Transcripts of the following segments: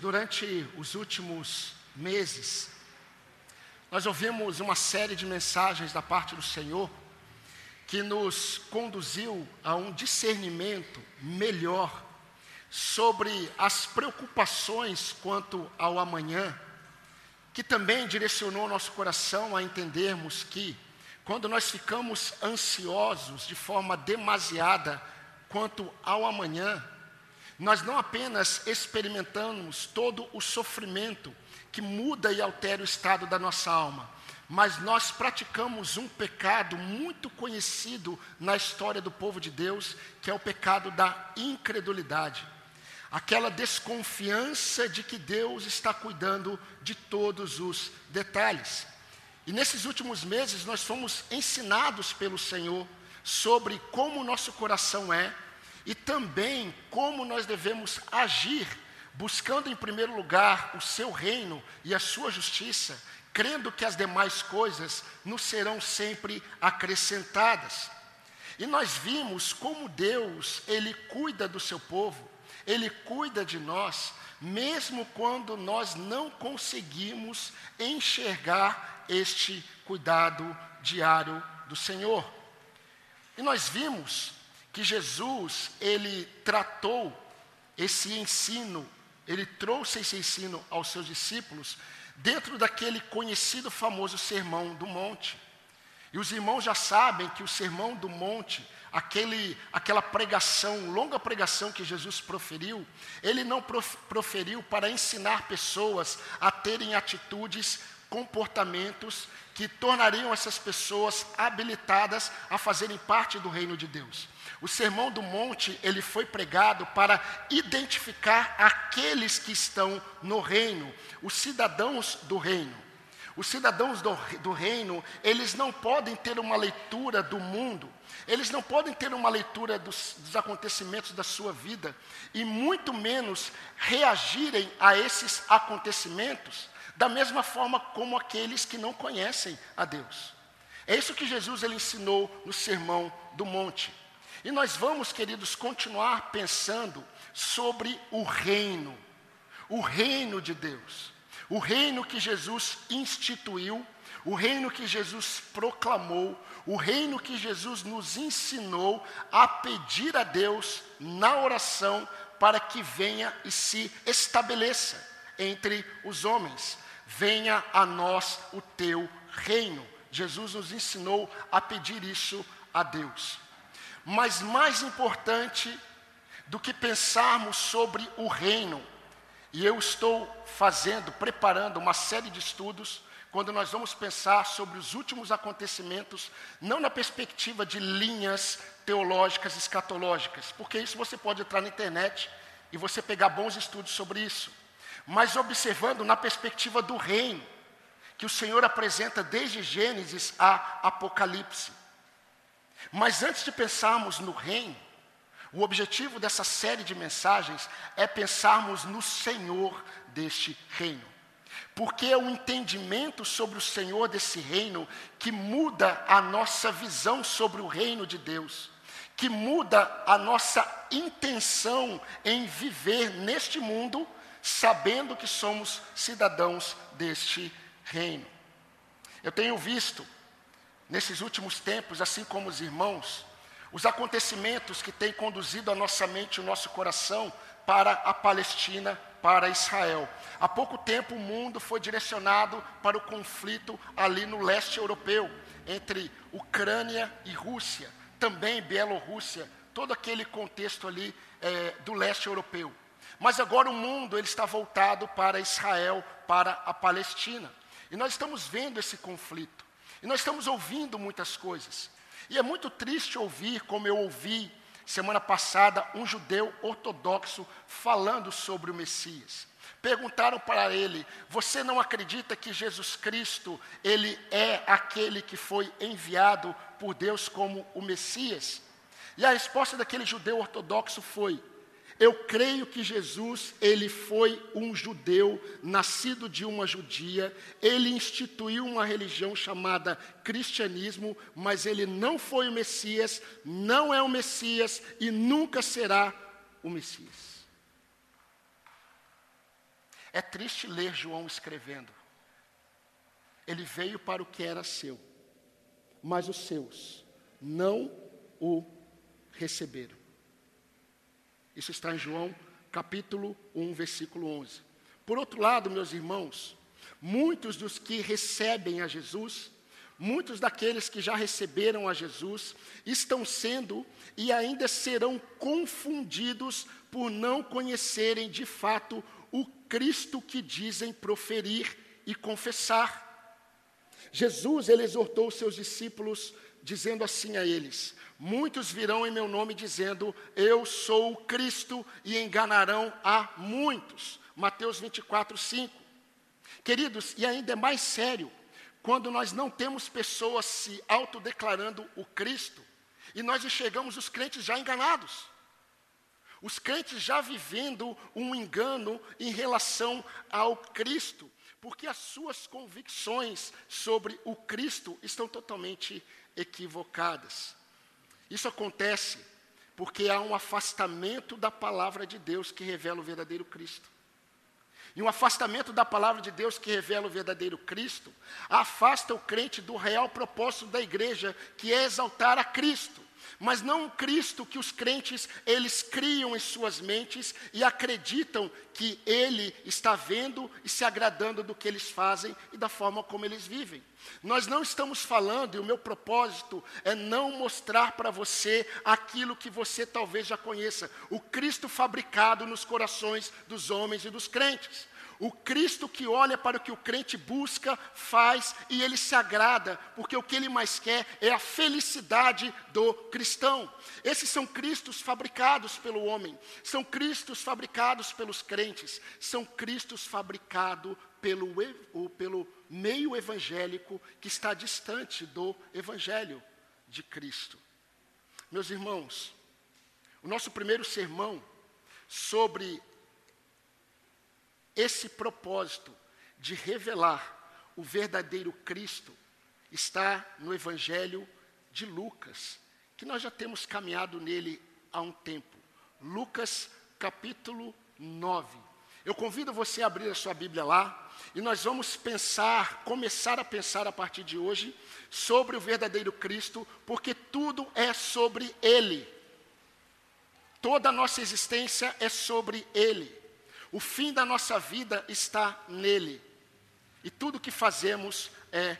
Durante os últimos meses, nós ouvimos uma série de mensagens da parte do Senhor que nos conduziu a um discernimento melhor sobre as preocupações quanto ao amanhã, que também direcionou nosso coração a entendermos que, quando nós ficamos ansiosos de forma demasiada quanto ao amanhã, nós não apenas experimentamos todo o sofrimento que muda e altera o estado da nossa alma, mas nós praticamos um pecado muito conhecido na história do povo de Deus, que é o pecado da incredulidade. Aquela desconfiança de que Deus está cuidando de todos os detalhes. E nesses últimos meses nós fomos ensinados pelo Senhor sobre como o nosso coração é, e também como nós devemos agir, buscando em primeiro lugar o seu reino e a sua justiça, crendo que as demais coisas nos serão sempre acrescentadas. E nós vimos como Deus, ele cuida do seu povo, ele cuida de nós, mesmo quando nós não conseguimos enxergar este cuidado diário do Senhor. E nós vimos que Jesus, ele tratou esse ensino, ele trouxe esse ensino aos seus discípulos dentro daquele conhecido famoso Sermão do Monte. E os irmãos já sabem que o Sermão do Monte, aquele, aquela pregação, longa pregação que Jesus proferiu, ele não proferiu para ensinar pessoas a terem atitudes, comportamentos que tornariam essas pessoas habilitadas a fazerem parte do reino de Deus. O Sermão do Monte, ele foi pregado para identificar aqueles que estão no reino, os cidadãos do reino. Os cidadãos do, do reino, eles não podem ter uma leitura do mundo, eles não podem ter uma leitura dos, dos acontecimentos da sua vida, e muito menos reagirem a esses acontecimentos da mesma forma como aqueles que não conhecem a Deus. É isso que Jesus ele ensinou no Sermão do Monte. E nós vamos, queridos, continuar pensando sobre o reino, o reino de Deus, o reino que Jesus instituiu, o reino que Jesus proclamou, o reino que Jesus nos ensinou a pedir a Deus na oração para que venha e se estabeleça entre os homens. Venha a nós o teu reino. Jesus nos ensinou a pedir isso a Deus. Mas mais importante do que pensarmos sobre o reino, e eu estou fazendo, preparando uma série de estudos, quando nós vamos pensar sobre os últimos acontecimentos, não na perspectiva de linhas teológicas escatológicas, porque isso você pode entrar na internet e você pegar bons estudos sobre isso, mas observando na perspectiva do reino, que o Senhor apresenta desde Gênesis a Apocalipse. Mas antes de pensarmos no reino, o objetivo dessa série de mensagens é pensarmos no Senhor deste reino. Porque é o entendimento sobre o Senhor desse reino que muda a nossa visão sobre o reino de Deus, que muda a nossa intenção em viver neste mundo, sabendo que somos cidadãos deste reino. Eu tenho visto nesses últimos tempos, assim como os irmãos, os acontecimentos que têm conduzido a nossa mente e o nosso coração para a Palestina, para Israel. Há pouco tempo o mundo foi direcionado para o conflito ali no leste europeu, entre Ucrânia e Rússia, também Bielorrússia, todo aquele contexto ali é, do leste europeu. Mas agora o mundo ele está voltado para Israel, para a Palestina. E nós estamos vendo esse conflito. E nós estamos ouvindo muitas coisas. E é muito triste ouvir, como eu ouvi semana passada, um judeu ortodoxo falando sobre o Messias. Perguntaram para ele: "Você não acredita que Jesus Cristo, ele é aquele que foi enviado por Deus como o Messias?" E a resposta daquele judeu ortodoxo foi: eu creio que Jesus, ele foi um judeu, nascido de uma judia, ele instituiu uma religião chamada cristianismo, mas ele não foi o Messias, não é o Messias e nunca será o Messias. É triste ler João escrevendo. Ele veio para o que era seu, mas os seus não o receberam. Isso está em João capítulo 1, versículo 11. Por outro lado, meus irmãos, muitos dos que recebem a Jesus, muitos daqueles que já receberam a Jesus, estão sendo e ainda serão confundidos por não conhecerem de fato o Cristo que dizem proferir e confessar. Jesus, ele exortou seus discípulos, dizendo assim a eles: Muitos virão em meu nome dizendo, Eu sou o Cristo, e enganarão a muitos. Mateus 24, 5. Queridos, e ainda é mais sério, quando nós não temos pessoas se autodeclarando o Cristo, e nós enxergamos os crentes já enganados. Os crentes já vivendo um engano em relação ao Cristo, porque as suas convicções sobre o Cristo estão totalmente equivocadas. Isso acontece porque há um afastamento da palavra de Deus que revela o verdadeiro Cristo. E um afastamento da palavra de Deus que revela o verdadeiro Cristo, afasta o crente do real propósito da igreja, que é exaltar a Cristo mas não um Cristo que os crentes eles criam em suas mentes e acreditam que ele está vendo e se agradando do que eles fazem e da forma como eles vivem. Nós não estamos falando, e o meu propósito é não mostrar para você aquilo que você talvez já conheça, o Cristo fabricado nos corações dos homens e dos crentes. O Cristo que olha para o que o crente busca, faz e ele se agrada, porque o que ele mais quer é a felicidade do cristão. Esses são Cristos fabricados pelo homem, são Cristos fabricados pelos crentes, são Cristos fabricados pelo, pelo meio evangélico que está distante do evangelho de Cristo. Meus irmãos, o nosso primeiro sermão sobre esse propósito de revelar o verdadeiro Cristo está no Evangelho de Lucas, que nós já temos caminhado nele há um tempo. Lucas capítulo 9. Eu convido você a abrir a sua Bíblia lá e nós vamos pensar, começar a pensar a partir de hoje sobre o verdadeiro Cristo, porque tudo é sobre Ele. Toda a nossa existência é sobre Ele. O fim da nossa vida está nele. E tudo que fazemos é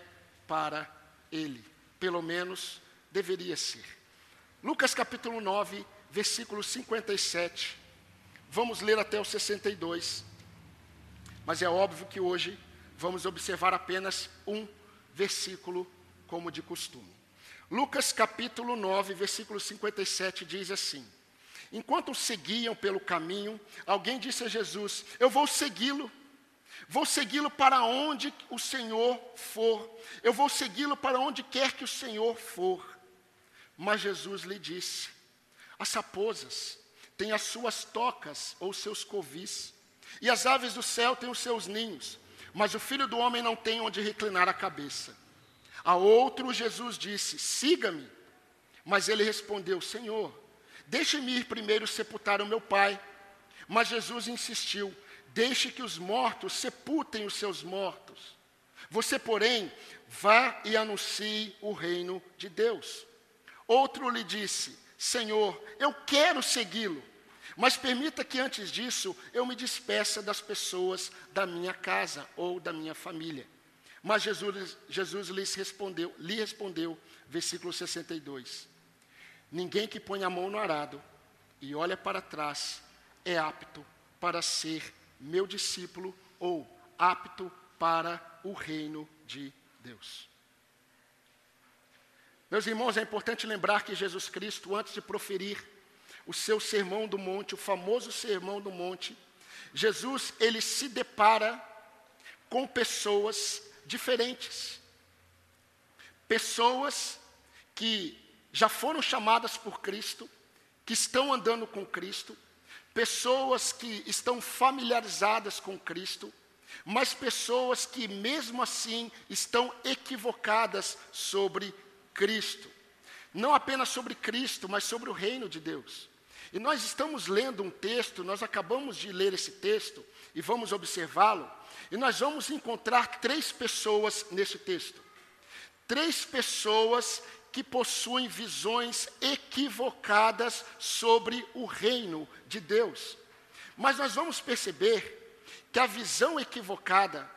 para ele. Pelo menos deveria ser. Lucas capítulo 9, versículo 57. Vamos ler até o 62. Mas é óbvio que hoje vamos observar apenas um versículo, como de costume. Lucas capítulo 9, versículo 57 diz assim: Enquanto seguiam pelo caminho, alguém disse a Jesus: Eu vou segui-lo. Vou segui-lo para onde o Senhor for. Eu vou segui-lo para onde quer que o Senhor for. Mas Jesus lhe disse: As raposas têm as suas tocas ou seus covis, e as aves do céu têm os seus ninhos, mas o filho do homem não tem onde reclinar a cabeça. A outro Jesus disse: Siga-me. Mas ele respondeu: Senhor, Deixe-me ir primeiro sepultar o meu pai. Mas Jesus insistiu: Deixe que os mortos sepultem os seus mortos. Você, porém, vá e anuncie o reino de Deus. Outro lhe disse: Senhor, eu quero segui-lo, mas permita que antes disso eu me despeça das pessoas da minha casa ou da minha família. Mas Jesus, Jesus lhes respondeu, lhe respondeu, versículo 62. Ninguém que põe a mão no arado e olha para trás é apto para ser meu discípulo ou apto para o reino de Deus. Meus irmãos, é importante lembrar que Jesus Cristo, antes de proferir o seu sermão do monte, o famoso sermão do monte, Jesus, ele se depara com pessoas diferentes. Pessoas que já foram chamadas por Cristo, que estão andando com Cristo, pessoas que estão familiarizadas com Cristo, mas pessoas que mesmo assim estão equivocadas sobre Cristo. Não apenas sobre Cristo, mas sobre o reino de Deus. E nós estamos lendo um texto, nós acabamos de ler esse texto e vamos observá-lo, e nós vamos encontrar três pessoas nesse texto. Três pessoas que possuem visões equivocadas sobre o reino de Deus. Mas nós vamos perceber que a visão equivocada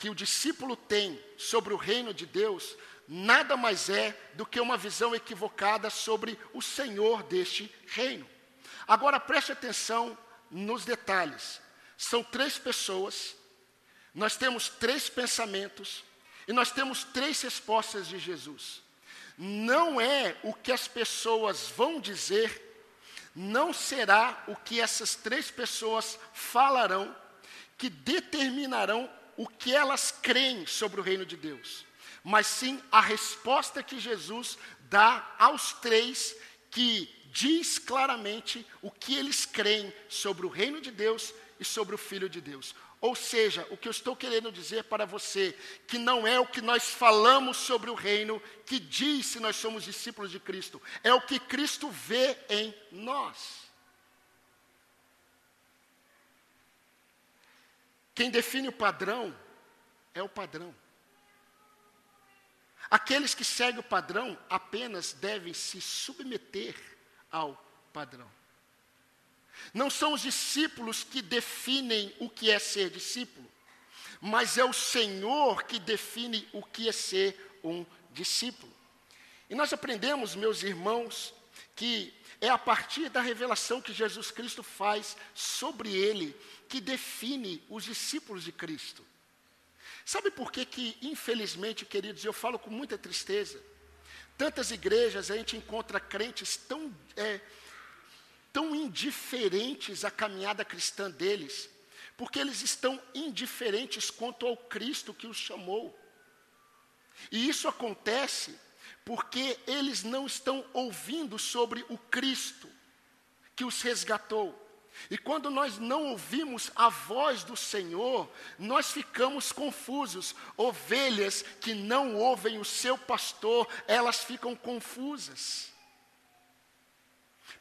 que o discípulo tem sobre o reino de Deus nada mais é do que uma visão equivocada sobre o Senhor deste reino. Agora preste atenção nos detalhes. São três pessoas, nós temos três pensamentos e nós temos três respostas de Jesus. Não é o que as pessoas vão dizer, não será o que essas três pessoas falarão que determinarão o que elas creem sobre o reino de Deus, mas sim a resposta que Jesus dá aos três que diz claramente o que eles creem sobre o reino de Deus e sobre o Filho de Deus. Ou seja, o que eu estou querendo dizer para você, que não é o que nós falamos sobre o reino que diz se nós somos discípulos de Cristo, é o que Cristo vê em nós. Quem define o padrão é o padrão. Aqueles que seguem o padrão apenas devem se submeter ao padrão. Não são os discípulos que definem o que é ser discípulo, mas é o Senhor que define o que é ser um discípulo. E nós aprendemos, meus irmãos, que é a partir da revelação que Jesus Cristo faz sobre ele que define os discípulos de Cristo. Sabe por que, que infelizmente, queridos, eu falo com muita tristeza, tantas igrejas a gente encontra crentes tão, é, tão indiferentes à caminhada cristã deles, porque eles estão indiferentes quanto ao Cristo que os chamou. E isso acontece porque eles não estão ouvindo sobre o Cristo que os resgatou. E quando nós não ouvimos a voz do Senhor, nós ficamos confusos. Ovelhas que não ouvem o seu pastor, elas ficam confusas.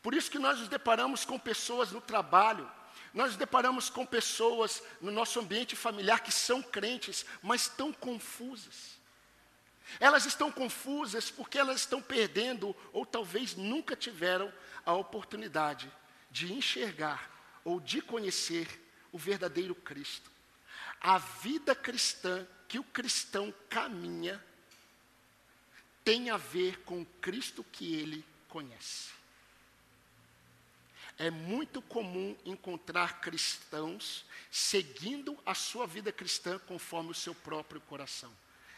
Por isso que nós nos deparamos com pessoas no trabalho, nós nos deparamos com pessoas no nosso ambiente familiar que são crentes, mas estão confusas. Elas estão confusas porque elas estão perdendo, ou talvez nunca tiveram, a oportunidade de enxergar ou de conhecer o verdadeiro Cristo. A vida cristã que o cristão caminha tem a ver com o Cristo que ele conhece. É muito comum encontrar cristãos seguindo a sua vida cristã conforme o seu próprio coração.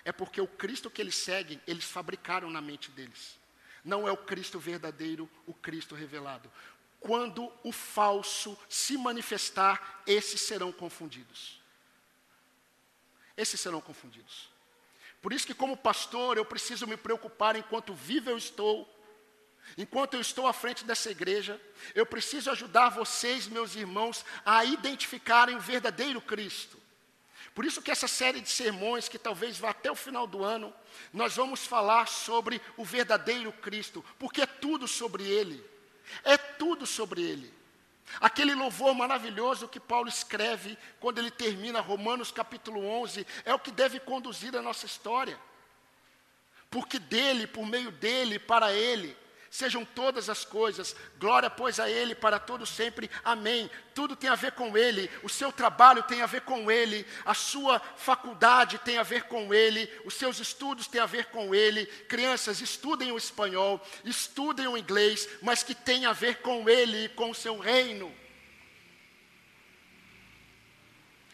É porque o Cristo que eles seguem, eles fabricaram na mente deles. Não é o Cristo verdadeiro, o Cristo revelado. Quando o falso se manifestar, esses serão confundidos. Esses serão confundidos. Por isso que, como pastor, eu preciso me preocupar enquanto vivo eu estou, enquanto eu estou à frente dessa igreja, eu preciso ajudar vocês, meus irmãos, a identificarem o verdadeiro Cristo. Por isso que essa série de sermões, que talvez vá até o final do ano, nós vamos falar sobre o verdadeiro Cristo, porque é tudo sobre Ele. É tudo sobre ele. Aquele louvor maravilhoso que Paulo escreve quando ele termina Romanos capítulo 11 é o que deve conduzir a nossa história. Porque dele, por meio dele, para ele, sejam todas as coisas. Glória, pois, a Ele para todo sempre. Amém. Tudo tem a ver com Ele, o seu trabalho tem a ver com Ele, a sua faculdade tem a ver com Ele, os seus estudos têm a ver com Ele. Crianças, estudem o espanhol, estudem o inglês, mas que tem a ver com Ele e com o seu reino.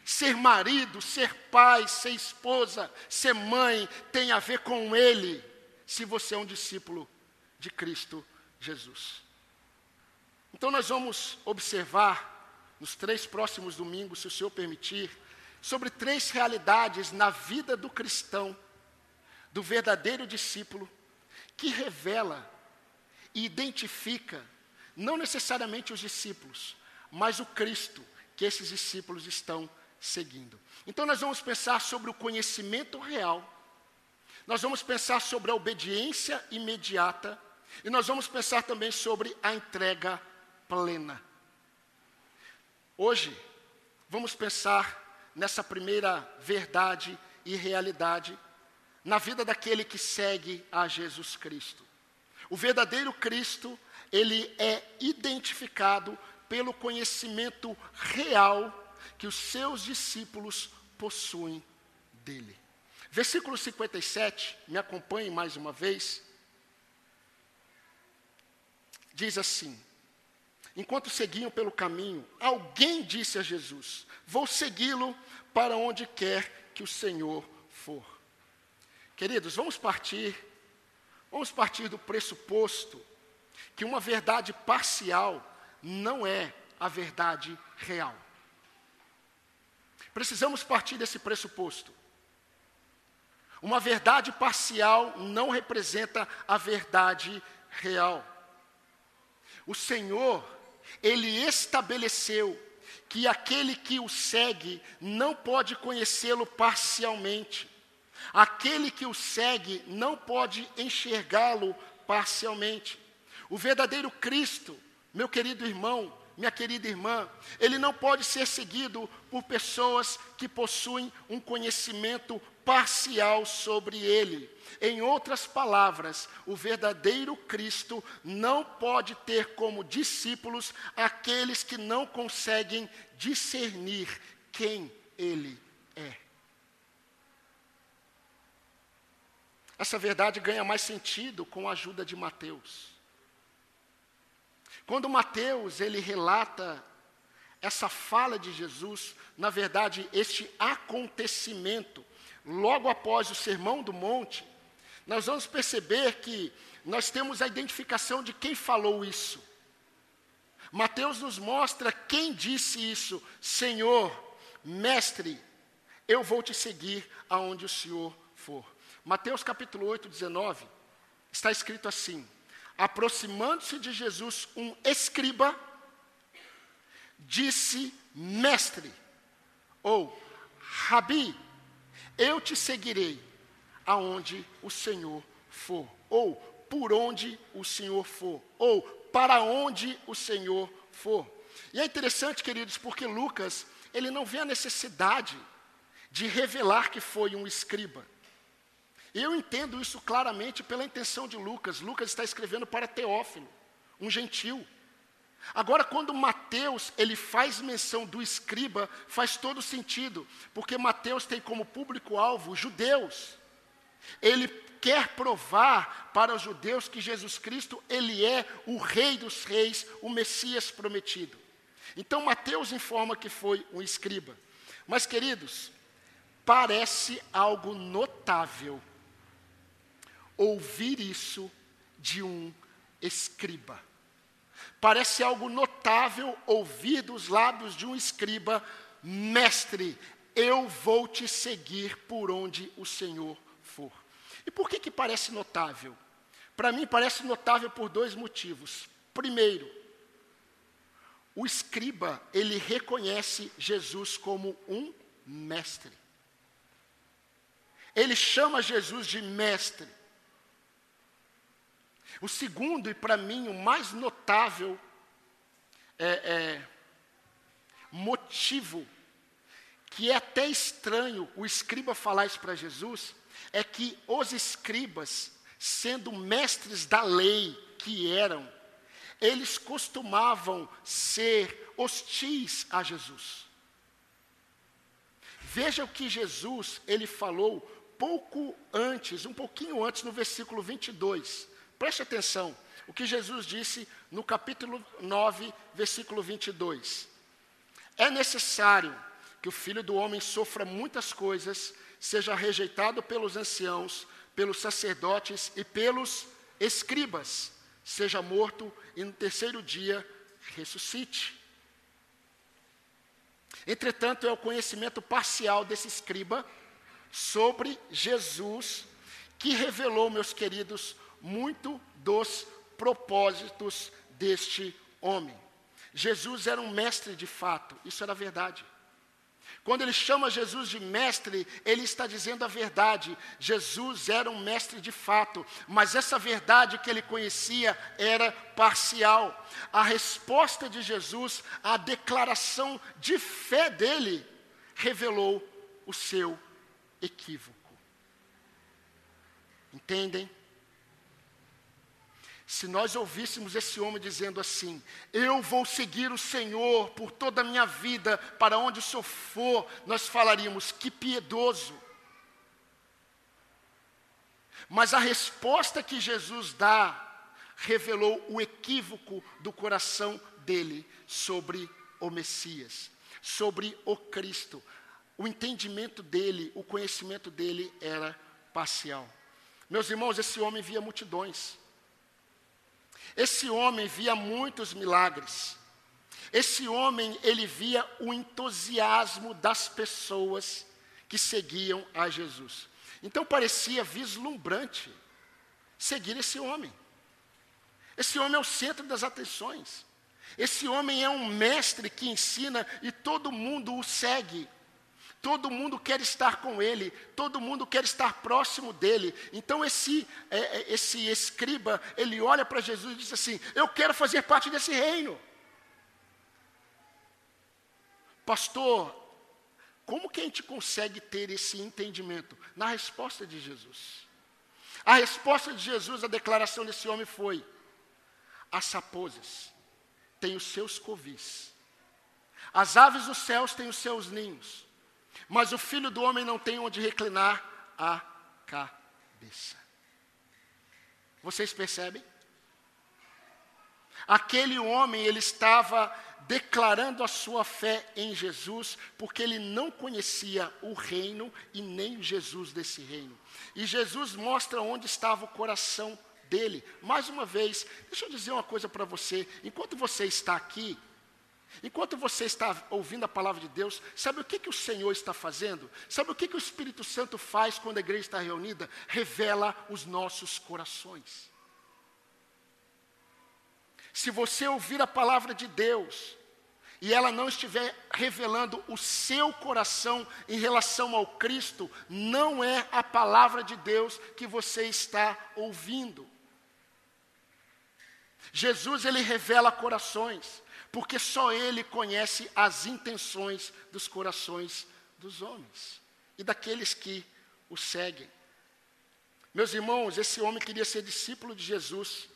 Ser marido, ser pai, ser esposa, ser mãe, tem a ver com Ele, se você é um discípulo de Cristo Jesus. Então, nós vamos observar, nos três próximos domingos, se o Senhor permitir, sobre três realidades na vida do cristão, do verdadeiro discípulo, que revela e identifica, não necessariamente os discípulos, mas o Cristo que esses discípulos estão seguindo. Então, nós vamos pensar sobre o conhecimento real, nós vamos pensar sobre a obediência imediata e nós vamos pensar também sobre a entrega plena. Hoje, vamos pensar nessa primeira verdade e realidade na vida daquele que segue a Jesus Cristo. O verdadeiro Cristo, ele é identificado pelo conhecimento real que os seus discípulos possuem dele. Versículo 57, me acompanhe mais uma vez. Diz assim: Enquanto seguiam pelo caminho, alguém disse a Jesus: Vou segui-lo para onde quer que o Senhor for. Queridos, vamos partir, vamos partir do pressuposto que uma verdade parcial não é a verdade real. Precisamos partir desse pressuposto. Uma verdade parcial não representa a verdade real. O Senhor, Ele estabeleceu que aquele que o segue não pode conhecê-lo parcialmente. Aquele que o segue não pode enxergá-lo parcialmente. O verdadeiro Cristo, meu querido irmão, minha querida irmã, ele não pode ser seguido por pessoas que possuem um conhecimento parcial sobre ele. Em outras palavras, o verdadeiro Cristo não pode ter como discípulos aqueles que não conseguem discernir quem ele é. Essa verdade ganha mais sentido com a ajuda de Mateus. Quando Mateus ele relata essa fala de Jesus, na verdade, este acontecimento, logo após o Sermão do Monte, nós vamos perceber que nós temos a identificação de quem falou isso. Mateus nos mostra quem disse isso: Senhor, mestre, eu vou te seguir aonde o Senhor for. Mateus capítulo 8, 19, está escrito assim: aproximando-se de Jesus, um escriba disse: Mestre, ou Rabi, eu te seguirei aonde o Senhor for, ou por onde o Senhor for, ou para onde o Senhor for. E é interessante, queridos, porque Lucas, ele não vê a necessidade de revelar que foi um escriba. Eu entendo isso claramente pela intenção de Lucas. Lucas está escrevendo para Teófilo, um gentil. Agora, quando Mateus ele faz menção do escriba, faz todo sentido, porque Mateus tem como público-alvo judeus. Ele quer provar para os judeus que Jesus Cristo ele é o Rei dos Reis, o Messias prometido. Então Mateus informa que foi um escriba. Mas, queridos, parece algo notável ouvir isso de um escriba. Parece algo notável ouvir dos lábios de um escriba: Mestre, eu vou te seguir por onde o Senhor for. E por que, que parece notável? Para mim, parece notável por dois motivos. Primeiro, o escriba, ele reconhece Jesus como um mestre. Ele chama Jesus de mestre. O segundo, e para mim o mais notável é, é, motivo, que é até estranho o escriba falar isso para Jesus, é que os escribas, sendo mestres da lei que eram, eles costumavam ser hostis a Jesus. Veja o que Jesus ele falou pouco antes, um pouquinho antes, no versículo 22. Preste atenção, o que Jesus disse no capítulo 9, versículo 22. É necessário que o filho do homem sofra muitas coisas, seja rejeitado pelos anciãos, pelos sacerdotes e pelos escribas, seja morto e no terceiro dia ressuscite. Entretanto, é o conhecimento parcial desse escriba sobre Jesus que revelou, meus queridos, muito dos propósitos deste homem. Jesus era um mestre de fato, isso era verdade. Quando ele chama Jesus de mestre, ele está dizendo a verdade. Jesus era um mestre de fato, mas essa verdade que ele conhecia era parcial. A resposta de Jesus à declaração de fé dele revelou o seu equívoco. Entendem? Se nós ouvíssemos esse homem dizendo assim: Eu vou seguir o Senhor por toda a minha vida, para onde o Senhor for, nós falaríamos: Que piedoso. Mas a resposta que Jesus dá revelou o equívoco do coração dele sobre o Messias, sobre o Cristo. O entendimento dele, o conhecimento dele era parcial. Meus irmãos, esse homem via multidões. Esse homem via muitos milagres. Esse homem, ele via o entusiasmo das pessoas que seguiam a Jesus. Então parecia vislumbrante seguir esse homem. Esse homem é o centro das atenções. Esse homem é um mestre que ensina e todo mundo o segue. Todo mundo quer estar com ele, todo mundo quer estar próximo dele. Então esse, é, é esse escriba, ele olha para Jesus e diz assim: Eu quero fazer parte desse reino. Pastor, como que a gente consegue ter esse entendimento? Na resposta de Jesus. A resposta de Jesus à declaração desse homem foi: As raposas têm os seus covis, as aves dos céus têm os seus ninhos, mas o filho do homem não tem onde reclinar a cabeça. Vocês percebem? Aquele homem, ele estava declarando a sua fé em Jesus, porque ele não conhecia o reino e nem Jesus desse reino. E Jesus mostra onde estava o coração dele. Mais uma vez, deixa eu dizer uma coisa para você: enquanto você está aqui, Enquanto você está ouvindo a palavra de Deus, sabe o que, que o Senhor está fazendo? Sabe o que, que o Espírito Santo faz quando a igreja está reunida? Revela os nossos corações. Se você ouvir a palavra de Deus e ela não estiver revelando o seu coração em relação ao Cristo, não é a palavra de Deus que você está ouvindo. Jesus ele revela corações porque só Ele conhece as intenções dos corações dos homens e daqueles que o seguem. Meus irmãos, esse homem queria ser discípulo de Jesus,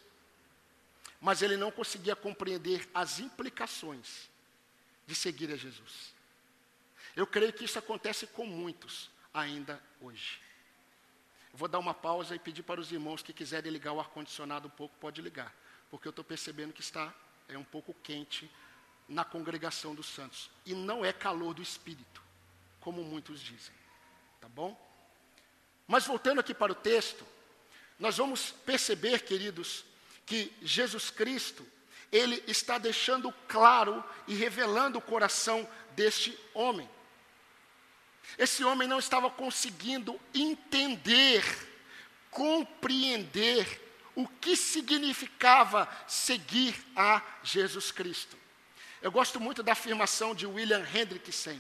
mas ele não conseguia compreender as implicações de seguir a Jesus. Eu creio que isso acontece com muitos ainda hoje. vou dar uma pausa e pedir para os irmãos que quiserem ligar o ar-condicionado um pouco, pode ligar, porque eu estou percebendo que está é um pouco quente na congregação dos santos. E não é calor do espírito, como muitos dizem. Tá bom? Mas voltando aqui para o texto, nós vamos perceber, queridos, que Jesus Cristo, ele está deixando claro e revelando o coração deste homem. Esse homem não estava conseguindo entender, compreender o que significava seguir a Jesus Cristo. Eu gosto muito da afirmação de William Hendrickson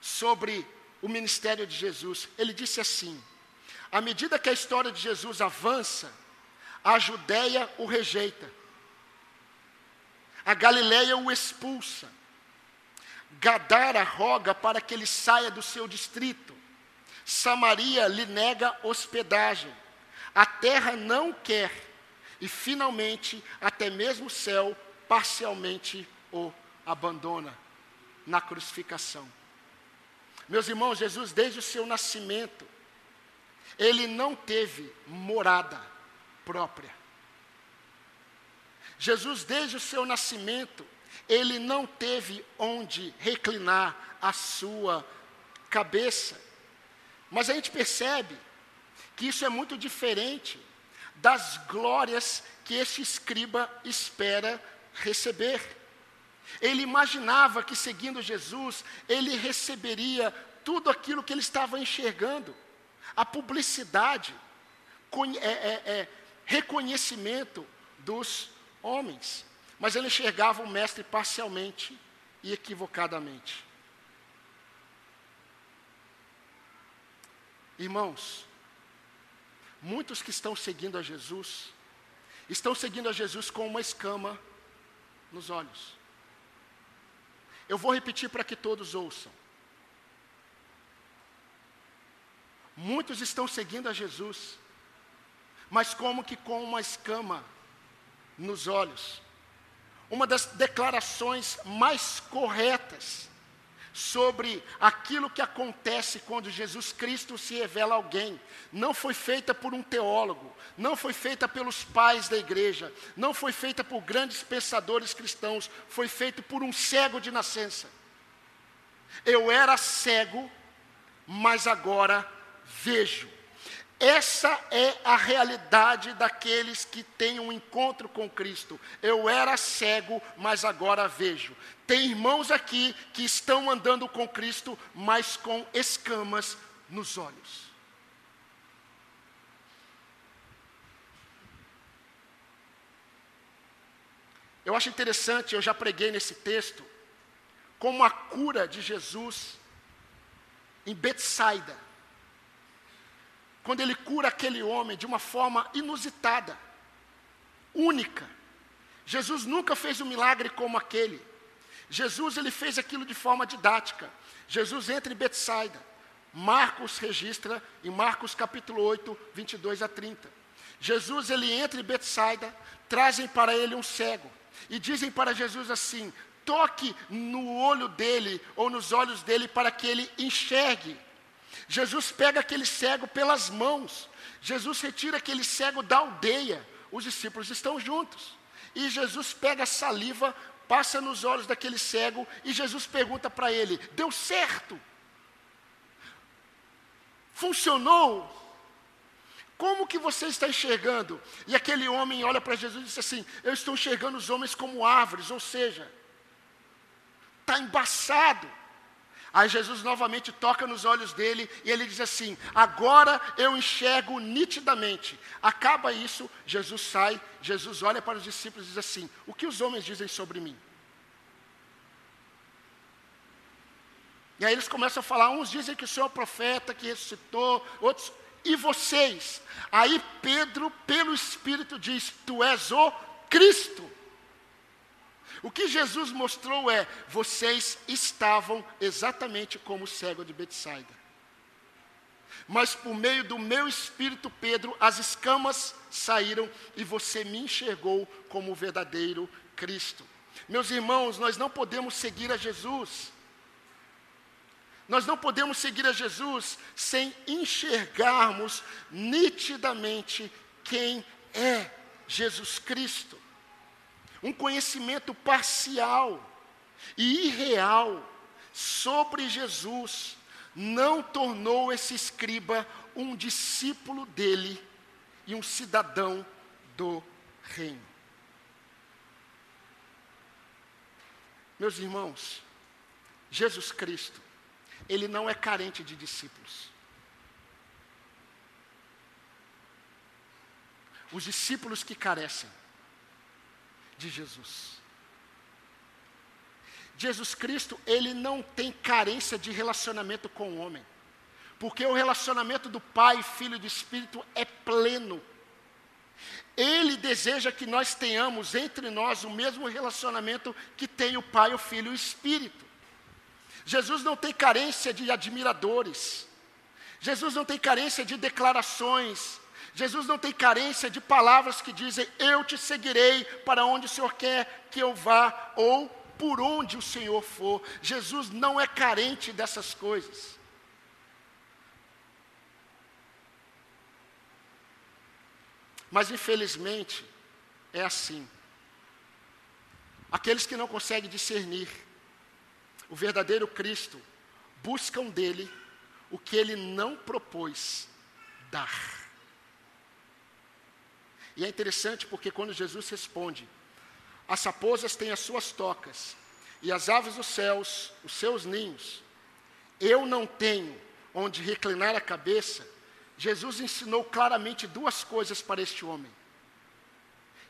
sobre o ministério de Jesus. Ele disse assim: à medida que a história de Jesus avança, a Judéia o rejeita, a Galiléia o expulsa, Gadara roga para que ele saia do seu distrito, Samaria lhe nega hospedagem. A terra não quer, e finalmente até mesmo o céu parcialmente o abandona na crucificação. Meus irmãos, Jesus, desde o seu nascimento, ele não teve morada própria. Jesus, desde o seu nascimento, ele não teve onde reclinar a sua cabeça. Mas a gente percebe que isso é muito diferente das glórias que este escriba espera receber. Ele imaginava que seguindo Jesus, ele receberia tudo aquilo que ele estava enxergando, a publicidade, é, é, é, reconhecimento dos homens. Mas ele enxergava o mestre parcialmente e equivocadamente. Irmãos, muitos que estão seguindo a Jesus, estão seguindo a Jesus com uma escama nos olhos. Eu vou repetir para que todos ouçam. Muitos estão seguindo a Jesus, mas como que com uma escama nos olhos. Uma das declarações mais corretas sobre aquilo que acontece quando Jesus Cristo se revela a alguém. Não foi feita por um teólogo, não foi feita pelos pais da igreja, não foi feita por grandes pensadores cristãos, foi feita por um cego de nascença. Eu era cego, mas agora vejo. Essa é a realidade daqueles que têm um encontro com Cristo. Eu era cego, mas agora vejo. Tem irmãos aqui que estão andando com Cristo, mas com escamas nos olhos. Eu acho interessante, eu já preguei nesse texto, como a cura de Jesus em Betsaida quando ele cura aquele homem de uma forma inusitada, única. Jesus nunca fez um milagre como aquele. Jesus ele fez aquilo de forma didática. Jesus entra em Betsaida. Marcos registra em Marcos capítulo 8, 22 a 30. Jesus ele entra em Betsaida, trazem para ele um cego e dizem para Jesus assim: toque no olho dele ou nos olhos dele para que ele enxergue. Jesus pega aquele cego pelas mãos. Jesus retira aquele cego da aldeia. Os discípulos estão juntos. E Jesus pega a saliva, passa nos olhos daquele cego e Jesus pergunta para ele: Deu certo? Funcionou? Como que você está enxergando? E aquele homem olha para Jesus e diz assim: Eu estou enxergando os homens como árvores, ou seja, está embaçado. Aí Jesus novamente toca nos olhos dele e ele diz assim: Agora eu enxergo nitidamente. Acaba isso, Jesus sai, Jesus olha para os discípulos e diz assim: O que os homens dizem sobre mim? E aí eles começam a falar: uns dizem que o Senhor é profeta que ressuscitou, outros, e vocês? Aí Pedro, pelo Espírito, diz: Tu és o Cristo. O que Jesus mostrou é: vocês estavam exatamente como o cego de Betsaida. Mas por meio do meu espírito, Pedro, as escamas saíram e você me enxergou como o verdadeiro Cristo. Meus irmãos, nós não podemos seguir a Jesus. Nós não podemos seguir a Jesus sem enxergarmos nitidamente quem é Jesus Cristo um conhecimento parcial e irreal sobre Jesus não tornou esse escriba um discípulo dele e um cidadão do reino. Meus irmãos, Jesus Cristo, ele não é carente de discípulos. Os discípulos que carecem de Jesus. Jesus Cristo, ele não tem carência de relacionamento com o homem. Porque o relacionamento do Pai, Filho e do Espírito é pleno. Ele deseja que nós tenhamos entre nós o mesmo relacionamento que tem o Pai, o Filho e o Espírito. Jesus não tem carência de admiradores. Jesus não tem carência de declarações. Jesus não tem carência de palavras que dizem: Eu te seguirei para onde o Senhor quer que eu vá, ou por onde o Senhor for. Jesus não é carente dessas coisas. Mas infelizmente é assim. Aqueles que não conseguem discernir o verdadeiro Cristo buscam dele o que ele não propôs dar. E é interessante porque quando Jesus responde, as raposas têm as suas tocas, e as aves dos céus, os seus ninhos, eu não tenho onde reclinar a cabeça, Jesus ensinou claramente duas coisas para este homem: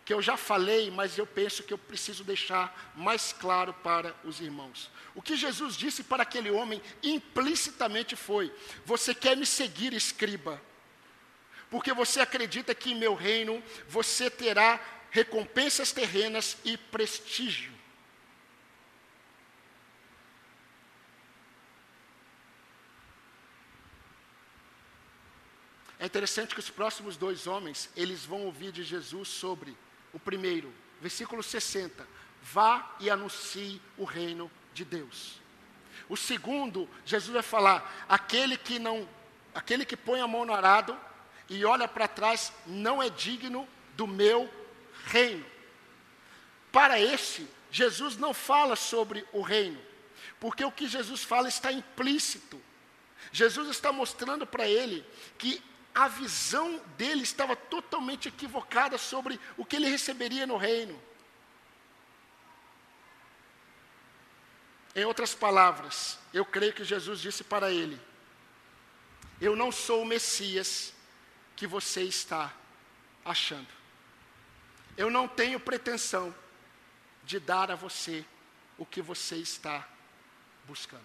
que eu já falei, mas eu penso que eu preciso deixar mais claro para os irmãos. O que Jesus disse para aquele homem implicitamente foi: Você quer me seguir, escriba, porque você acredita que em meu reino você terá recompensas terrenas e prestígio. É interessante que os próximos dois homens, eles vão ouvir de Jesus sobre o primeiro, versículo 60, vá e anuncie o reino de Deus. O segundo, Jesus vai falar, aquele que não, aquele que põe a mão no arado e olha para trás, não é digno do meu reino. Para este, Jesus não fala sobre o reino, porque o que Jesus fala está implícito. Jesus está mostrando para ele que a visão dele estava totalmente equivocada sobre o que ele receberia no reino. Em outras palavras, eu creio que Jesus disse para ele: Eu não sou o Messias que você está achando. Eu não tenho pretensão de dar a você o que você está buscando.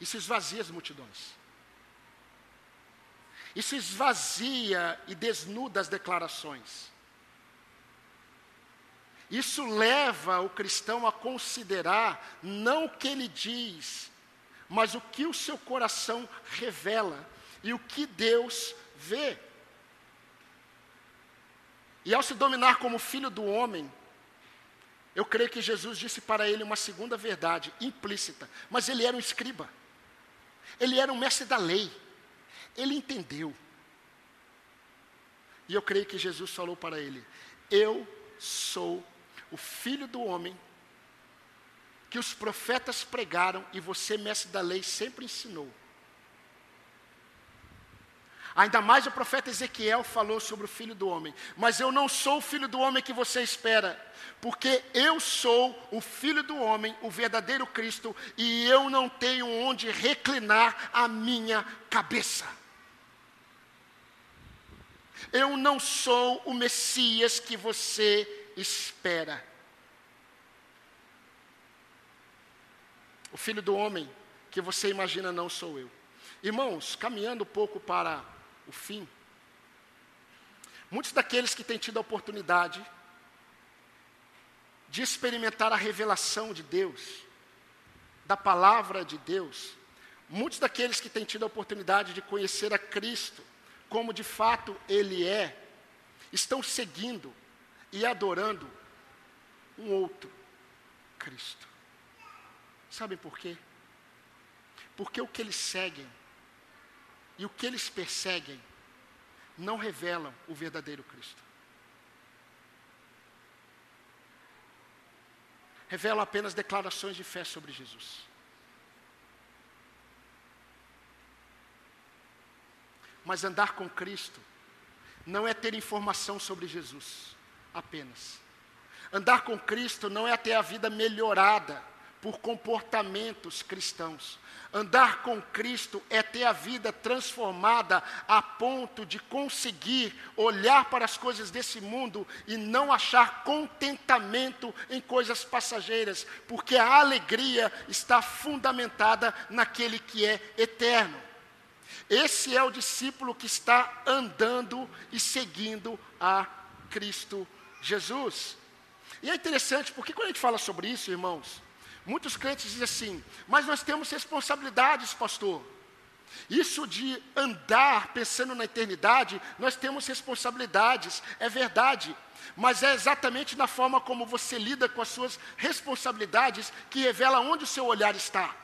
Isso esvazia as multidões. Isso esvazia e desnuda as declarações. Isso leva o cristão a considerar não o que ele diz, mas o que o seu coração revela e o que Deus vê. E ao se dominar como filho do homem, eu creio que Jesus disse para ele uma segunda verdade implícita, mas ele era um escriba, ele era um mestre da lei. Ele entendeu. E eu creio que Jesus falou para ele: Eu sou o filho do homem que os profetas pregaram e você, mestre da lei, sempre ensinou. Ainda mais o profeta Ezequiel falou sobre o filho do homem. Mas eu não sou o filho do homem que você espera, porque eu sou o filho do homem, o verdadeiro Cristo, e eu não tenho onde reclinar a minha cabeça. Eu não sou o Messias que você espera. O filho do homem que você imagina não sou eu. Irmãos, caminhando um pouco para o fim, muitos daqueles que têm tido a oportunidade de experimentar a revelação de Deus, da palavra de Deus, muitos daqueles que têm tido a oportunidade de conhecer a Cristo, como de fato Ele é, estão seguindo e adorando um outro Cristo. Sabem por quê? Porque o que eles seguem e o que eles perseguem não revelam o verdadeiro Cristo. Revelam apenas declarações de fé sobre Jesus. Mas andar com Cristo não é ter informação sobre Jesus apenas. Andar com Cristo não é ter a vida melhorada por comportamentos cristãos. Andar com Cristo é ter a vida transformada a ponto de conseguir olhar para as coisas desse mundo e não achar contentamento em coisas passageiras, porque a alegria está fundamentada naquele que é eterno. Esse é o discípulo que está andando e seguindo a Cristo Jesus. E é interessante, porque quando a gente fala sobre isso, irmãos, muitos crentes dizem assim: mas nós temos responsabilidades, pastor. Isso de andar pensando na eternidade, nós temos responsabilidades, é verdade. Mas é exatamente na forma como você lida com as suas responsabilidades que revela onde o seu olhar está.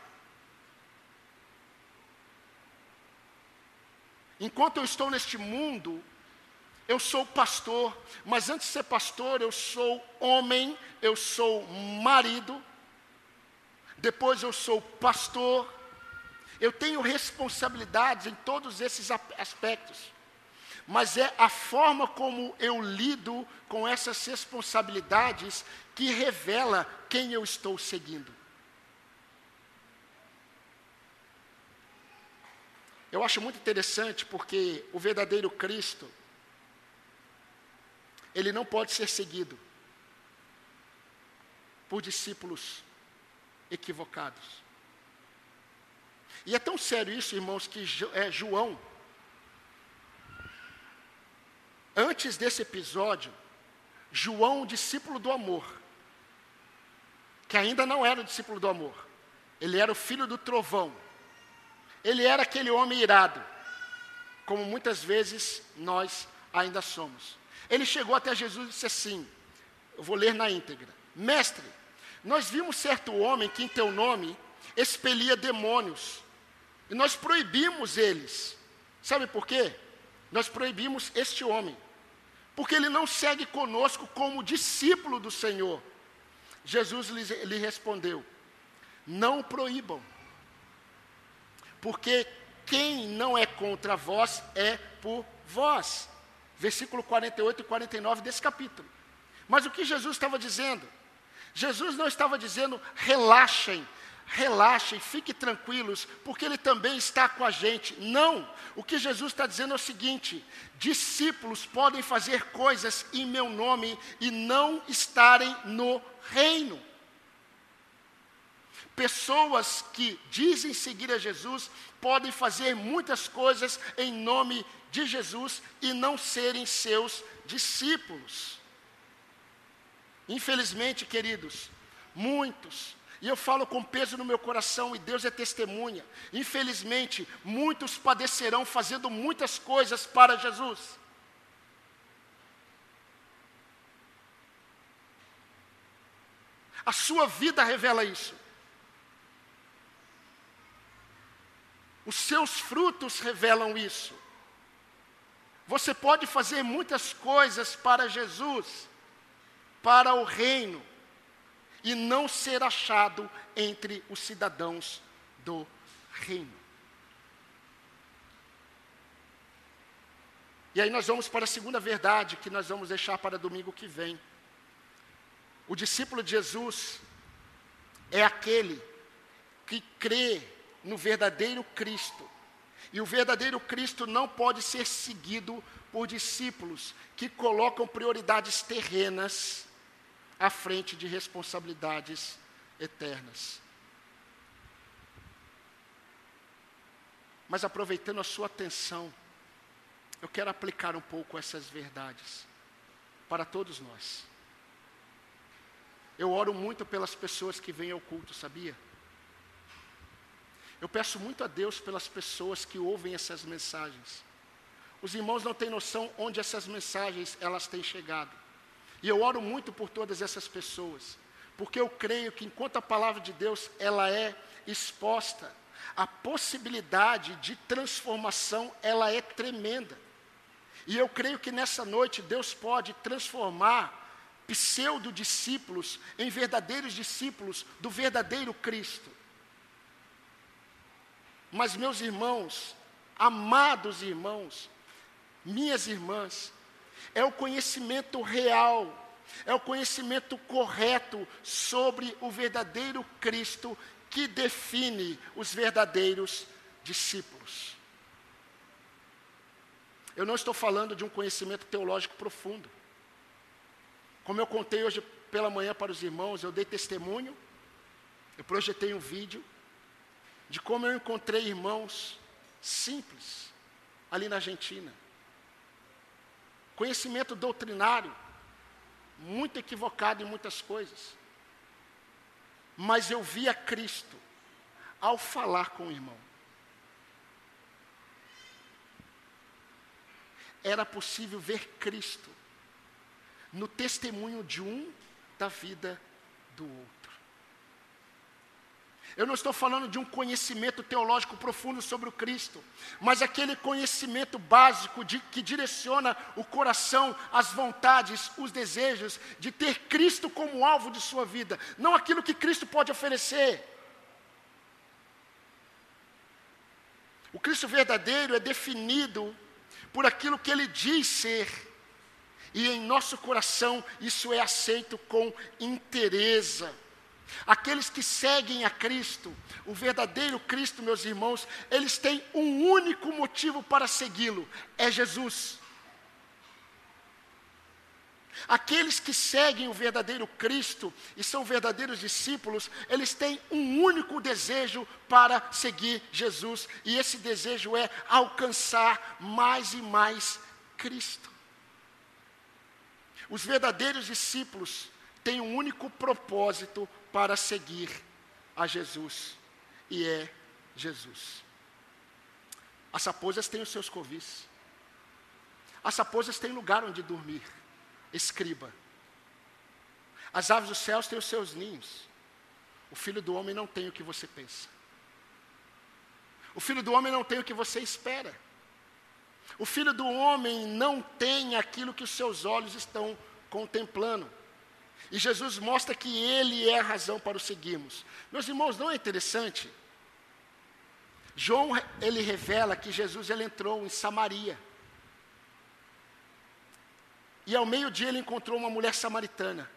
Enquanto eu estou neste mundo, eu sou pastor, mas antes de ser pastor, eu sou homem, eu sou marido, depois eu sou pastor, eu tenho responsabilidades em todos esses aspectos, mas é a forma como eu lido com essas responsabilidades que revela quem eu estou seguindo. Eu acho muito interessante porque o verdadeiro Cristo, ele não pode ser seguido por discípulos equivocados. E é tão sério isso, irmãos, que é, João, antes desse episódio, João, discípulo do amor, que ainda não era o discípulo do amor, ele era o filho do trovão, ele era aquele homem irado, como muitas vezes nós ainda somos. Ele chegou até Jesus e disse assim: Eu vou ler na íntegra. Mestre, nós vimos certo homem que em teu nome expelia demônios, e nós proibimos eles. Sabe por quê? Nós proibimos este homem, porque ele não segue conosco como discípulo do Senhor. Jesus lhe, lhe respondeu: Não proíbam, porque quem não é contra vós é por vós. Versículo 48 e 49 desse capítulo. Mas o que Jesus estava dizendo? Jesus não estava dizendo relaxem, relaxem, fiquem tranquilos, porque Ele também está com a gente. Não, o que Jesus está dizendo é o seguinte: discípulos podem fazer coisas em meu nome e não estarem no reino. Pessoas que dizem seguir a Jesus podem fazer muitas coisas em nome de Jesus e não serem seus discípulos. Infelizmente, queridos, muitos, e eu falo com peso no meu coração, e Deus é testemunha, infelizmente, muitos padecerão fazendo muitas coisas para Jesus. A sua vida revela isso. Os seus frutos revelam isso. Você pode fazer muitas coisas para Jesus, para o reino, e não ser achado entre os cidadãos do reino. E aí nós vamos para a segunda verdade que nós vamos deixar para domingo que vem. O discípulo de Jesus é aquele que crê no verdadeiro Cristo. E o verdadeiro Cristo não pode ser seguido por discípulos que colocam prioridades terrenas à frente de responsabilidades eternas. Mas aproveitando a sua atenção, eu quero aplicar um pouco essas verdades para todos nós. Eu oro muito pelas pessoas que vêm ao culto, sabia? Eu peço muito a Deus pelas pessoas que ouvem essas mensagens. Os irmãos não têm noção onde essas mensagens elas têm chegado. E eu oro muito por todas essas pessoas, porque eu creio que enquanto a palavra de Deus ela é exposta, a possibilidade de transformação ela é tremenda. E eu creio que nessa noite Deus pode transformar pseudo-discípulos em verdadeiros discípulos do verdadeiro Cristo. Mas, meus irmãos, amados irmãos, minhas irmãs, é o conhecimento real, é o conhecimento correto sobre o verdadeiro Cristo que define os verdadeiros discípulos. Eu não estou falando de um conhecimento teológico profundo. Como eu contei hoje pela manhã para os irmãos, eu dei testemunho, eu projetei um vídeo de como eu encontrei irmãos simples ali na Argentina. Conhecimento doutrinário, muito equivocado em muitas coisas. Mas eu via Cristo ao falar com o irmão. Era possível ver Cristo no testemunho de um da vida do outro. Eu não estou falando de um conhecimento teológico profundo sobre o Cristo, mas aquele conhecimento básico de, que direciona o coração, as vontades, os desejos de ter Cristo como alvo de sua vida, não aquilo que Cristo pode oferecer. O Cristo verdadeiro é definido por aquilo que ele diz ser. E em nosso coração isso é aceito com interesa. Aqueles que seguem a Cristo, o verdadeiro Cristo, meus irmãos, eles têm um único motivo para segui-lo: é Jesus. Aqueles que seguem o verdadeiro Cristo e são verdadeiros discípulos, eles têm um único desejo para seguir Jesus, e esse desejo é alcançar mais e mais Cristo. Os verdadeiros discípulos têm um único propósito para seguir a Jesus, e é Jesus. As raposas têm os seus covis. As raposas têm lugar onde dormir. Escriba. As aves dos céus têm os seus ninhos. O filho do homem não tem o que você pensa. O filho do homem não tem o que você espera. O filho do homem não tem aquilo que os seus olhos estão contemplando. E Jesus mostra que Ele é a razão para o seguirmos. Meus irmãos, não é interessante? João, ele revela que Jesus ele entrou em Samaria. E ao meio-dia ele encontrou uma mulher samaritana.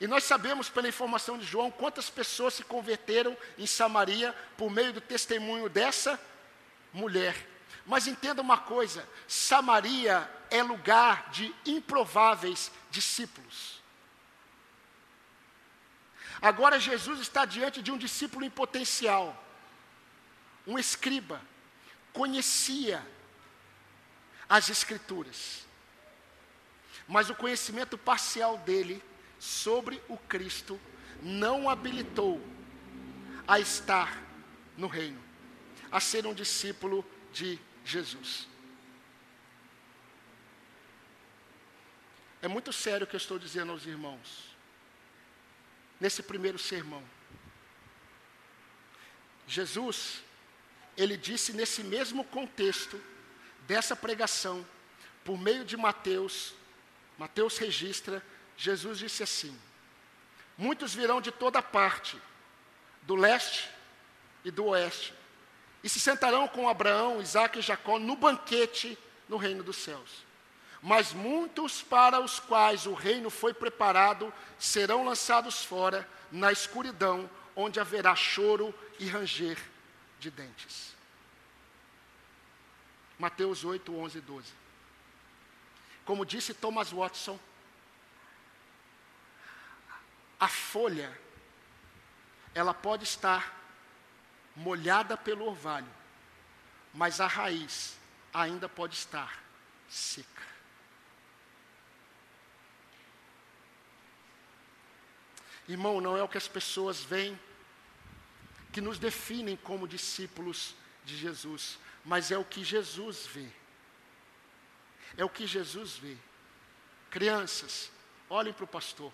E nós sabemos pela informação de João quantas pessoas se converteram em Samaria por meio do testemunho dessa mulher. Mas entenda uma coisa: Samaria é lugar de improváveis discípulos. Agora Jesus está diante de um discípulo em potencial, um escriba, conhecia as Escrituras, mas o conhecimento parcial dele sobre o Cristo não habilitou a estar no reino, a ser um discípulo de Jesus. É muito sério o que eu estou dizendo aos irmãos. Nesse primeiro sermão. Jesus, ele disse nesse mesmo contexto dessa pregação, por meio de Mateus, Mateus registra, Jesus disse assim: Muitos virão de toda parte, do leste e do oeste, e se sentarão com Abraão, Isaac e Jacó no banquete no reino dos céus. Mas muitos para os quais o reino foi preparado serão lançados fora na escuridão, onde haverá choro e ranger de dentes. Mateus 8, 11 e 12. Como disse Thomas Watson, a folha, ela pode estar molhada pelo orvalho, mas a raiz ainda pode estar seca. Irmão, não é o que as pessoas veem que nos definem como discípulos de Jesus, mas é o que Jesus vê. É o que Jesus vê. Crianças, olhem para o pastor.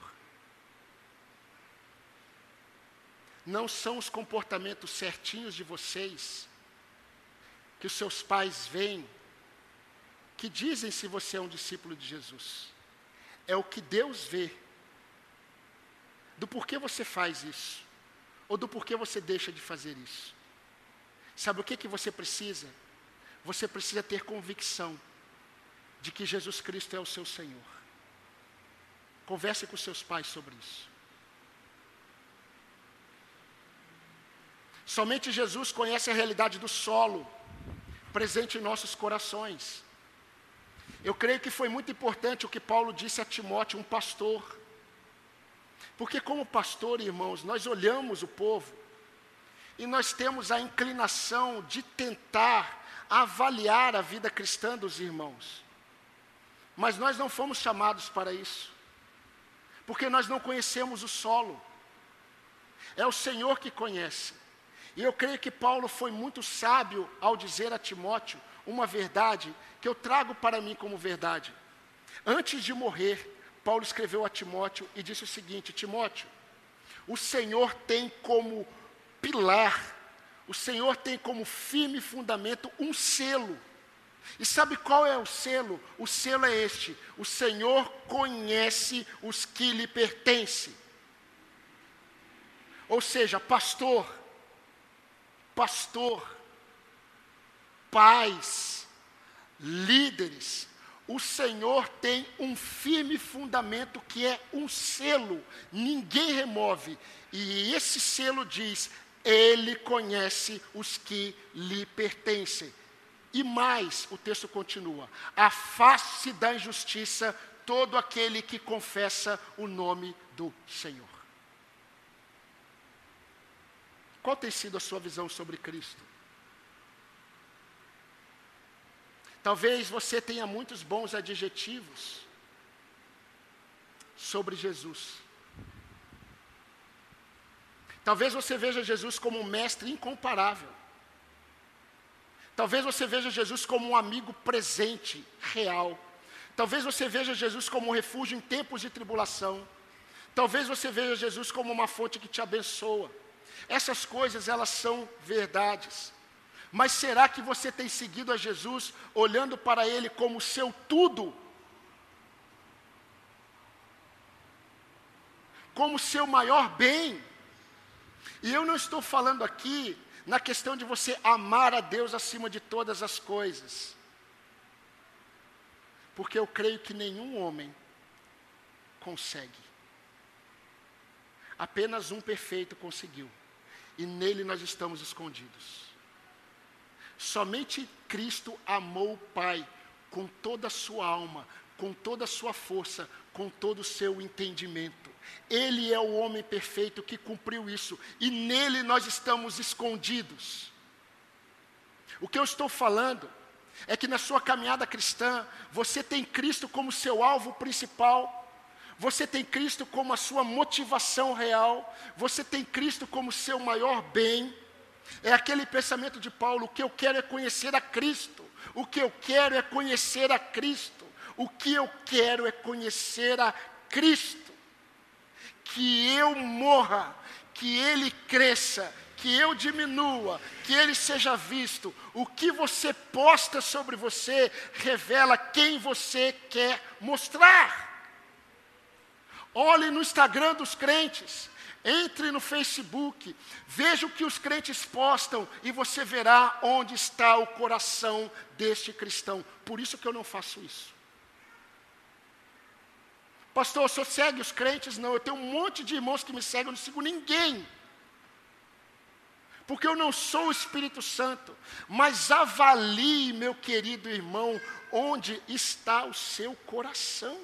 não são os comportamentos certinhos de vocês, que os seus pais veem, que dizem se você é um discípulo de Jesus. É o que Deus vê, do porquê você faz isso, ou do porquê você deixa de fazer isso. Sabe o que, que você precisa? Você precisa ter convicção de que Jesus Cristo é o seu Senhor. Converse com seus pais sobre isso. Somente Jesus conhece a realidade do solo presente em nossos corações. Eu creio que foi muito importante o que Paulo disse a Timóteo, um pastor. Porque, como pastor, irmãos, nós olhamos o povo e nós temos a inclinação de tentar avaliar a vida cristã dos irmãos. Mas nós não fomos chamados para isso, porque nós não conhecemos o solo. É o Senhor que conhece. E eu creio que Paulo foi muito sábio ao dizer a Timóteo uma verdade que eu trago para mim como verdade. Antes de morrer, Paulo escreveu a Timóteo e disse o seguinte: Timóteo, o Senhor tem como pilar, o Senhor tem como firme fundamento um selo. E sabe qual é o selo? O selo é este: o Senhor conhece os que lhe pertencem. Ou seja, pastor, pastor, pais, líderes, o Senhor tem um firme fundamento que é um selo, ninguém remove. E esse selo diz: Ele conhece os que lhe pertencem. E mais, o texto continua: afaste da injustiça todo aquele que confessa o nome do Senhor. Qual tem sido a sua visão sobre Cristo? Talvez você tenha muitos bons adjetivos sobre Jesus. Talvez você veja Jesus como um mestre incomparável. Talvez você veja Jesus como um amigo presente, real. Talvez você veja Jesus como um refúgio em tempos de tribulação. Talvez você veja Jesus como uma fonte que te abençoa. Essas coisas, elas são verdades. Mas será que você tem seguido a Jesus olhando para Ele como seu tudo? Como seu maior bem? E eu não estou falando aqui na questão de você amar a Deus acima de todas as coisas. Porque eu creio que nenhum homem consegue. Apenas um perfeito conseguiu. E nele nós estamos escondidos. Somente Cristo amou o Pai com toda a sua alma, com toda a sua força, com todo o seu entendimento. Ele é o homem perfeito que cumpriu isso, e nele nós estamos escondidos. O que eu estou falando é que na sua caminhada cristã, você tem Cristo como seu alvo principal, você tem Cristo como a sua motivação real, você tem Cristo como seu maior bem, é aquele pensamento de Paulo: o que eu quero é conhecer a Cristo, o que eu quero é conhecer a Cristo, o que eu quero é conhecer a Cristo. Que eu morra, que Ele cresça, que eu diminua, que Ele seja visto. O que você posta sobre você revela quem você quer mostrar. Olhe no Instagram dos crentes, entre no Facebook, veja o que os crentes postam e você verá onde está o coração deste cristão. Por isso que eu não faço isso. Pastor, o senhor segue os crentes? Não, eu tenho um monte de irmãos que me seguem, eu não sigo ninguém. Porque eu não sou o Espírito Santo. Mas avalie, meu querido irmão, onde está o seu coração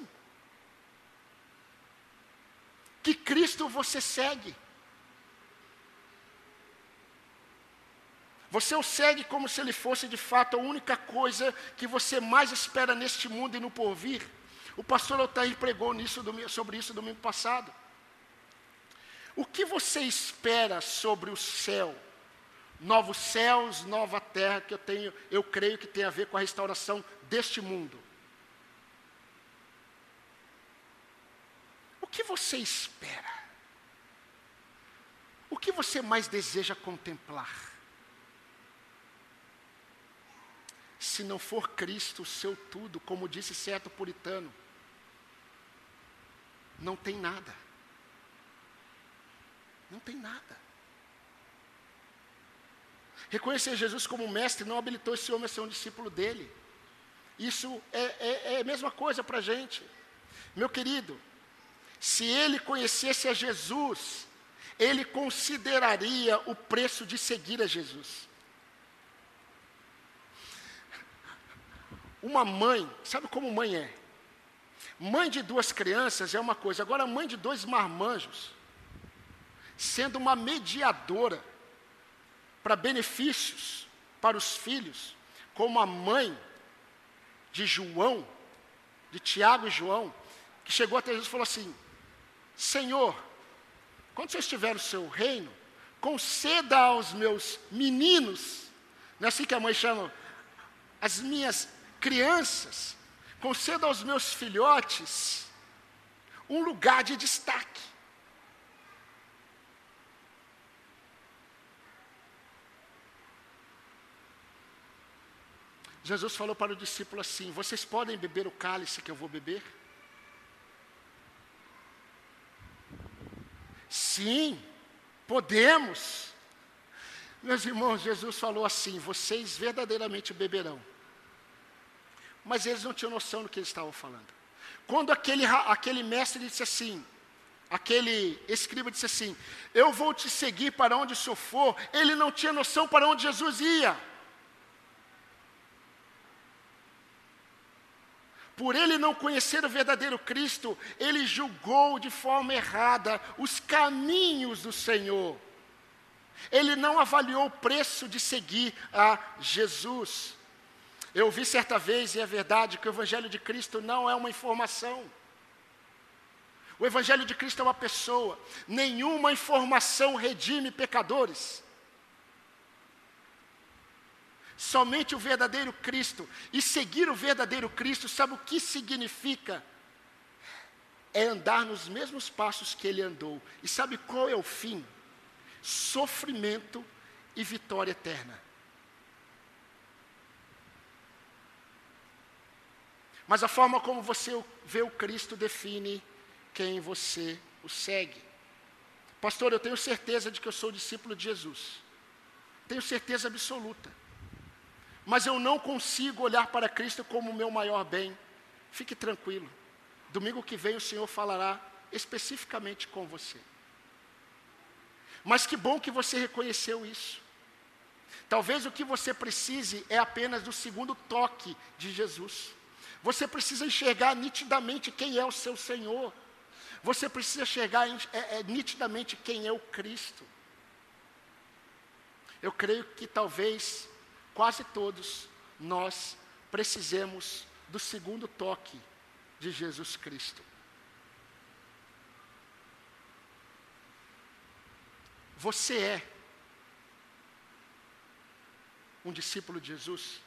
que Cristo você segue. Você o segue como se ele fosse de fato a única coisa que você mais espera neste mundo e no porvir. O pastor Altair pregou nisso, sobre isso domingo passado. O que você espera sobre o céu? Novos céus, nova terra, que eu tenho, eu creio que tem a ver com a restauração deste mundo. Que você espera? O que você mais deseja contemplar? Se não for Cristo o seu tudo, como disse certo puritano, não tem nada. Não tem nada. Reconhecer Jesus como mestre não habilitou esse homem a ser um discípulo dele. Isso é, é, é a mesma coisa para a gente. Meu querido, se ele conhecesse a Jesus, ele consideraria o preço de seguir a Jesus. Uma mãe, sabe como mãe é? Mãe de duas crianças é uma coisa, agora mãe de dois marmanjos, sendo uma mediadora para benefícios para os filhos, como a mãe de João, de Tiago e João, que chegou até Jesus e falou assim: Senhor, quando você estiver no seu reino, conceda aos meus meninos, não é assim que a mãe chama, as minhas crianças, conceda aos meus filhotes um lugar de destaque. Jesus falou para o discípulo assim: Vocês podem beber o cálice que eu vou beber? Sim, podemos. Meus irmãos, Jesus falou assim: vocês verdadeiramente beberão. Mas eles não tinham noção do que eles estavam falando. Quando aquele, aquele mestre disse assim, aquele escriba disse assim: Eu vou te seguir para onde o senhor for, ele não tinha noção para onde Jesus ia. Por ele não conhecer o verdadeiro Cristo, ele julgou de forma errada os caminhos do Senhor. Ele não avaliou o preço de seguir a Jesus. Eu ouvi certa vez, e é verdade, que o Evangelho de Cristo não é uma informação. O Evangelho de Cristo é uma pessoa. Nenhuma informação redime pecadores. Somente o verdadeiro Cristo. E seguir o verdadeiro Cristo, sabe o que significa? É andar nos mesmos passos que ele andou. E sabe qual é o fim? Sofrimento e vitória eterna. Mas a forma como você vê o Cristo define quem você o segue. Pastor, eu tenho certeza de que eu sou discípulo de Jesus. Tenho certeza absoluta. Mas eu não consigo olhar para Cristo como o meu maior bem. Fique tranquilo. Domingo que vem o Senhor falará especificamente com você. Mas que bom que você reconheceu isso. Talvez o que você precise é apenas do segundo toque de Jesus. Você precisa enxergar nitidamente quem é o seu Senhor. Você precisa enxergar é, é, nitidamente quem é o Cristo. Eu creio que talvez quase todos nós precisemos do segundo toque de Jesus Cristo. Você é um discípulo de Jesus?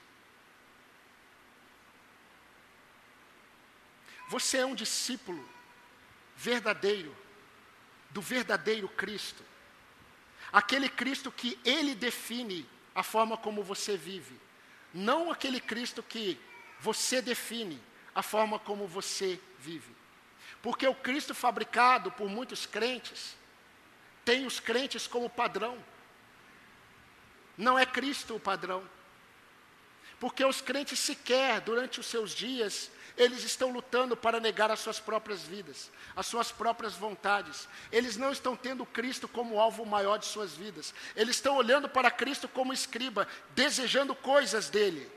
Você é um discípulo verdadeiro, do verdadeiro Cristo. Aquele Cristo que ele define a forma como você vive. Não aquele Cristo que você define a forma como você vive. Porque o Cristo fabricado por muitos crentes tem os crentes como padrão. Não é Cristo o padrão. Porque os crentes sequer, durante os seus dias, eles estão lutando para negar as suas próprias vidas, as suas próprias vontades. Eles não estão tendo Cristo como alvo maior de suas vidas. Eles estão olhando para Cristo como escriba, desejando coisas dele.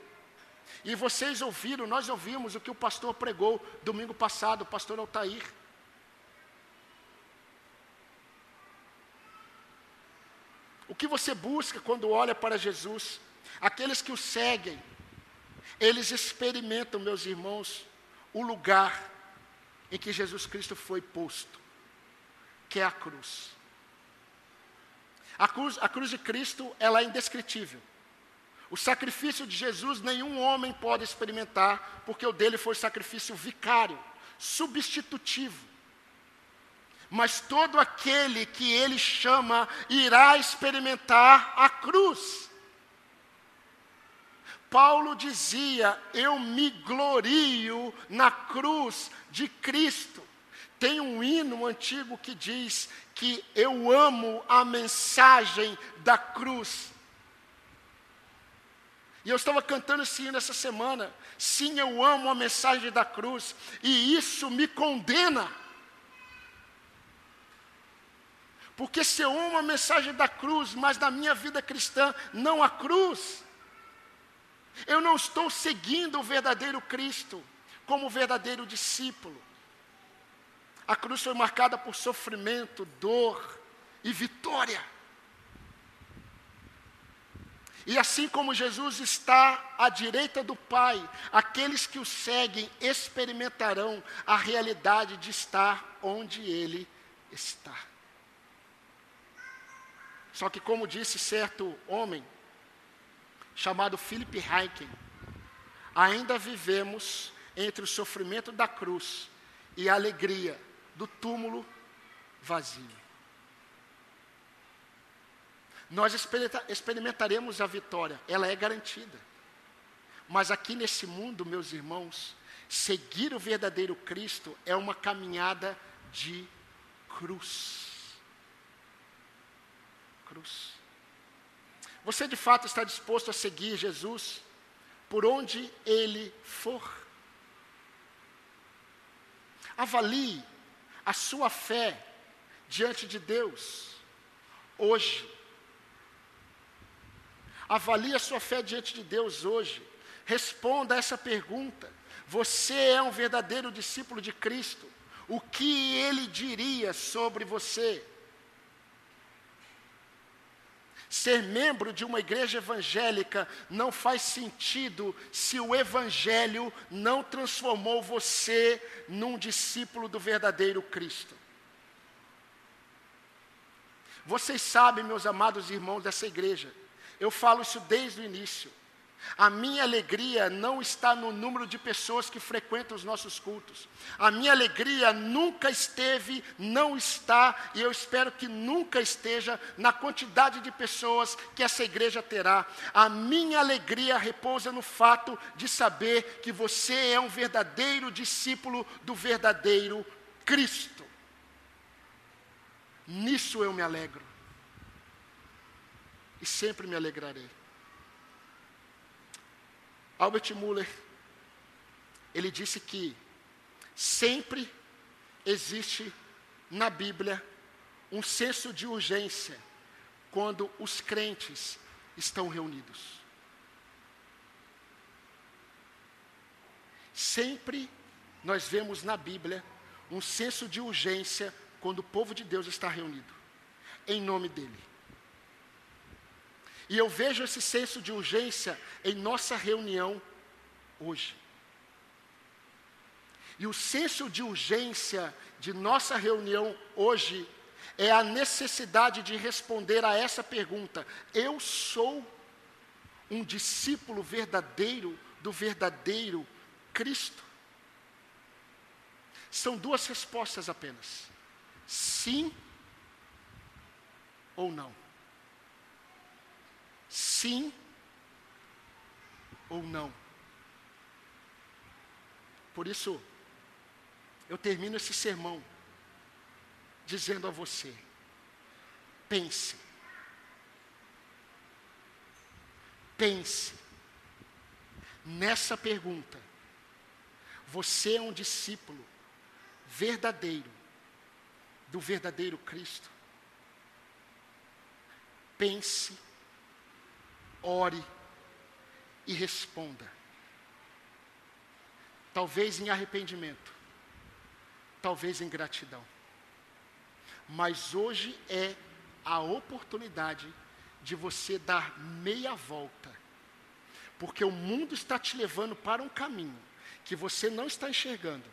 E vocês ouviram, nós ouvimos o que o pastor pregou domingo passado, o pastor Altair. O que você busca quando olha para Jesus? Aqueles que o seguem, eles experimentam, meus irmãos, o lugar em que Jesus Cristo foi posto, que é a cruz. A cruz, a cruz de Cristo, ela é indescritível. O sacrifício de Jesus nenhum homem pode experimentar, porque o dele foi sacrifício vicário, substitutivo. Mas todo aquele que ele chama irá experimentar a cruz. Paulo dizia: Eu me glorio na cruz de Cristo. Tem um hino antigo que diz que eu amo a mensagem da cruz. E eu estava cantando esse hino essa semana. Sim, eu amo a mensagem da cruz, e isso me condena. Porque se eu amo a mensagem da cruz, mas na minha vida cristã não há cruz, eu não estou seguindo o verdadeiro Cristo como verdadeiro discípulo. A cruz foi marcada por sofrimento, dor e vitória. E assim como Jesus está à direita do Pai, aqueles que o seguem experimentarão a realidade de estar onde Ele está. Só que, como disse certo homem, chamado Philip Heiken, ainda vivemos entre o sofrimento da cruz e a alegria do túmulo vazio. Nós experimentaremos a vitória, ela é garantida. Mas aqui nesse mundo, meus irmãos, seguir o verdadeiro Cristo é uma caminhada de cruz. Cruz. Você de fato está disposto a seguir Jesus por onde ele for? Avalie a sua fé diante de Deus hoje. Avalie a sua fé diante de Deus hoje. Responda a essa pergunta. você é um verdadeiro discípulo de Cristo, o que ele diria sobre você? Ser membro de uma igreja evangélica não faz sentido se o evangelho não transformou você num discípulo do verdadeiro Cristo. Vocês sabem, meus amados irmãos dessa igreja, eu falo isso desde o início. A minha alegria não está no número de pessoas que frequentam os nossos cultos. A minha alegria nunca esteve, não está, e eu espero que nunca esteja na quantidade de pessoas que essa igreja terá. A minha alegria repousa no fato de saber que você é um verdadeiro discípulo do verdadeiro Cristo. Nisso eu me alegro. E sempre me alegrarei. Albert Muller, ele disse que sempre existe na Bíblia um senso de urgência quando os crentes estão reunidos. Sempre nós vemos na Bíblia um senso de urgência quando o povo de Deus está reunido, em nome dEle. E eu vejo esse senso de urgência em nossa reunião hoje. E o senso de urgência de nossa reunião hoje é a necessidade de responder a essa pergunta: eu sou um discípulo verdadeiro do verdadeiro Cristo? São duas respostas apenas: sim ou não sim ou não. Por isso, eu termino esse sermão dizendo a você: pense, pense nessa pergunta. Você é um discípulo verdadeiro do verdadeiro Cristo? Pense ore e responda. Talvez em arrependimento, talvez em gratidão. Mas hoje é a oportunidade de você dar meia volta, porque o mundo está te levando para um caminho que você não está enxergando,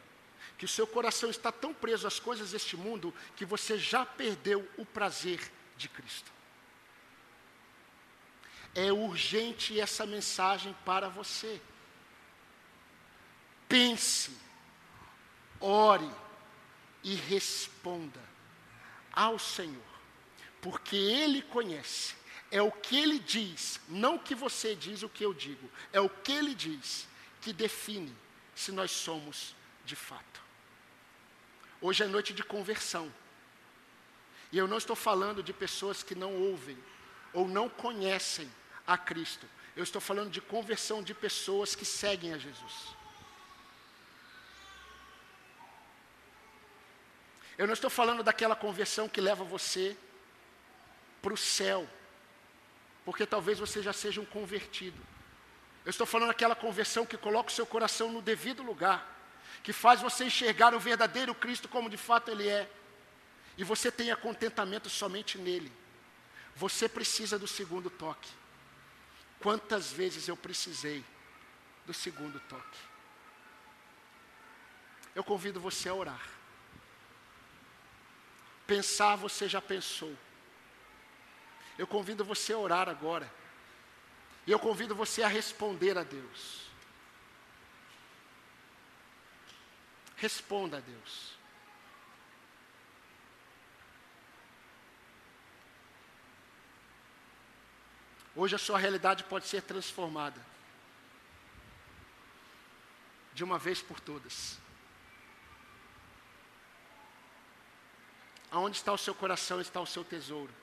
que o seu coração está tão preso às coisas deste mundo que você já perdeu o prazer de Cristo. É urgente essa mensagem para você. Pense, ore e responda ao Senhor, porque Ele conhece, é o que Ele diz, não o que você diz, o que eu digo, é o que Ele diz que define se nós somos de fato. Hoje é noite de conversão. E eu não estou falando de pessoas que não ouvem ou não conhecem a Cristo. Eu estou falando de conversão de pessoas que seguem a Jesus. Eu não estou falando daquela conversão que leva você para o céu, porque talvez você já seja um convertido. Eu estou falando daquela conversão que coloca o seu coração no devido lugar, que faz você enxergar o verdadeiro Cristo como de fato Ele é, e você tenha contentamento somente nele. Você precisa do segundo toque. Quantas vezes eu precisei do segundo toque? Eu convido você a orar. Pensar, você já pensou. Eu convido você a orar agora. E eu convido você a responder a Deus. Responda a Deus. Hoje a sua realidade pode ser transformada. De uma vez por todas. Aonde está o seu coração, está o seu tesouro.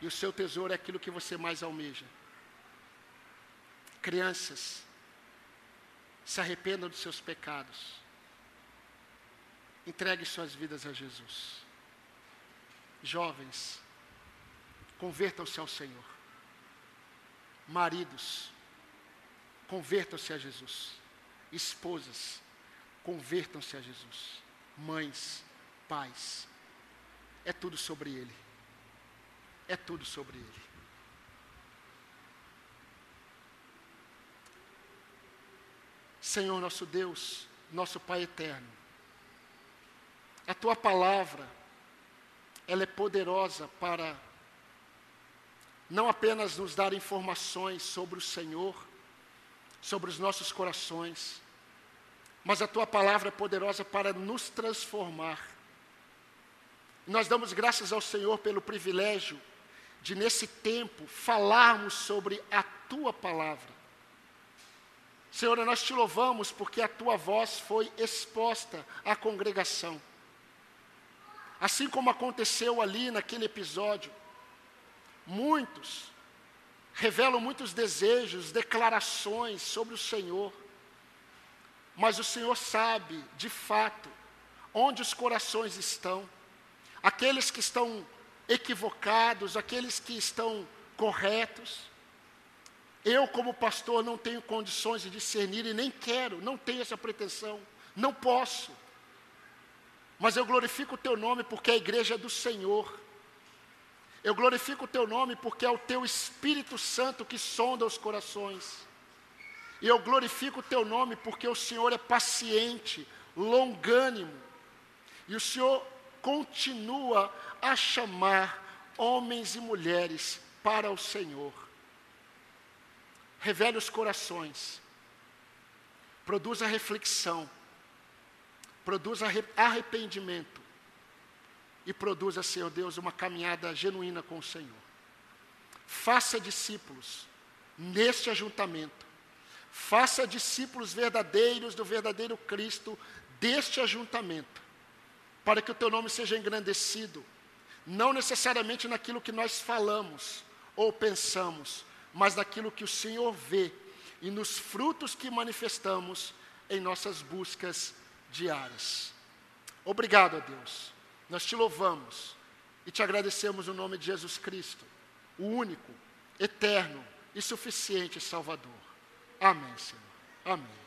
E o seu tesouro é aquilo que você mais almeja. Crianças, se arrependam dos seus pecados. Entregue suas vidas a Jesus. Jovens, Convertam-se ao Senhor. Maridos, convertam-se a Jesus. Esposas, convertam-se a Jesus. Mães, pais, é tudo sobre Ele. É tudo sobre Ele. Senhor nosso Deus, nosso Pai eterno, a tua palavra, ela é poderosa para não apenas nos dar informações sobre o Senhor, sobre os nossos corações, mas a tua palavra é poderosa para nos transformar. Nós damos graças ao Senhor pelo privilégio de, nesse tempo, falarmos sobre a tua palavra. Senhor, nós te louvamos porque a tua voz foi exposta à congregação. Assim como aconteceu ali naquele episódio, muitos revelam muitos desejos, declarações sobre o Senhor, mas o Senhor sabe, de fato, onde os corações estão, aqueles que estão equivocados, aqueles que estão corretos. Eu, como pastor, não tenho condições de discernir e nem quero, não tenho essa pretensão, não posso. Mas eu glorifico o teu nome porque a igreja é do Senhor. Eu glorifico o teu nome porque é o teu Espírito Santo que sonda os corações. E eu glorifico o teu nome porque o Senhor é paciente, longânimo. E o Senhor continua a chamar homens e mulheres para o Senhor. Revele os corações. Produza reflexão. Produza arrependimento e produza, Senhor Deus, uma caminhada genuína com o Senhor. Faça discípulos neste ajuntamento. Faça discípulos verdadeiros do verdadeiro Cristo deste ajuntamento, para que o teu nome seja engrandecido, não necessariamente naquilo que nós falamos ou pensamos, mas naquilo que o Senhor vê e nos frutos que manifestamos em nossas buscas diárias. Obrigado a Deus nós te louvamos e te agradecemos no nome de Jesus Cristo, o único, eterno e suficiente Salvador. Amém, Senhor. Amém.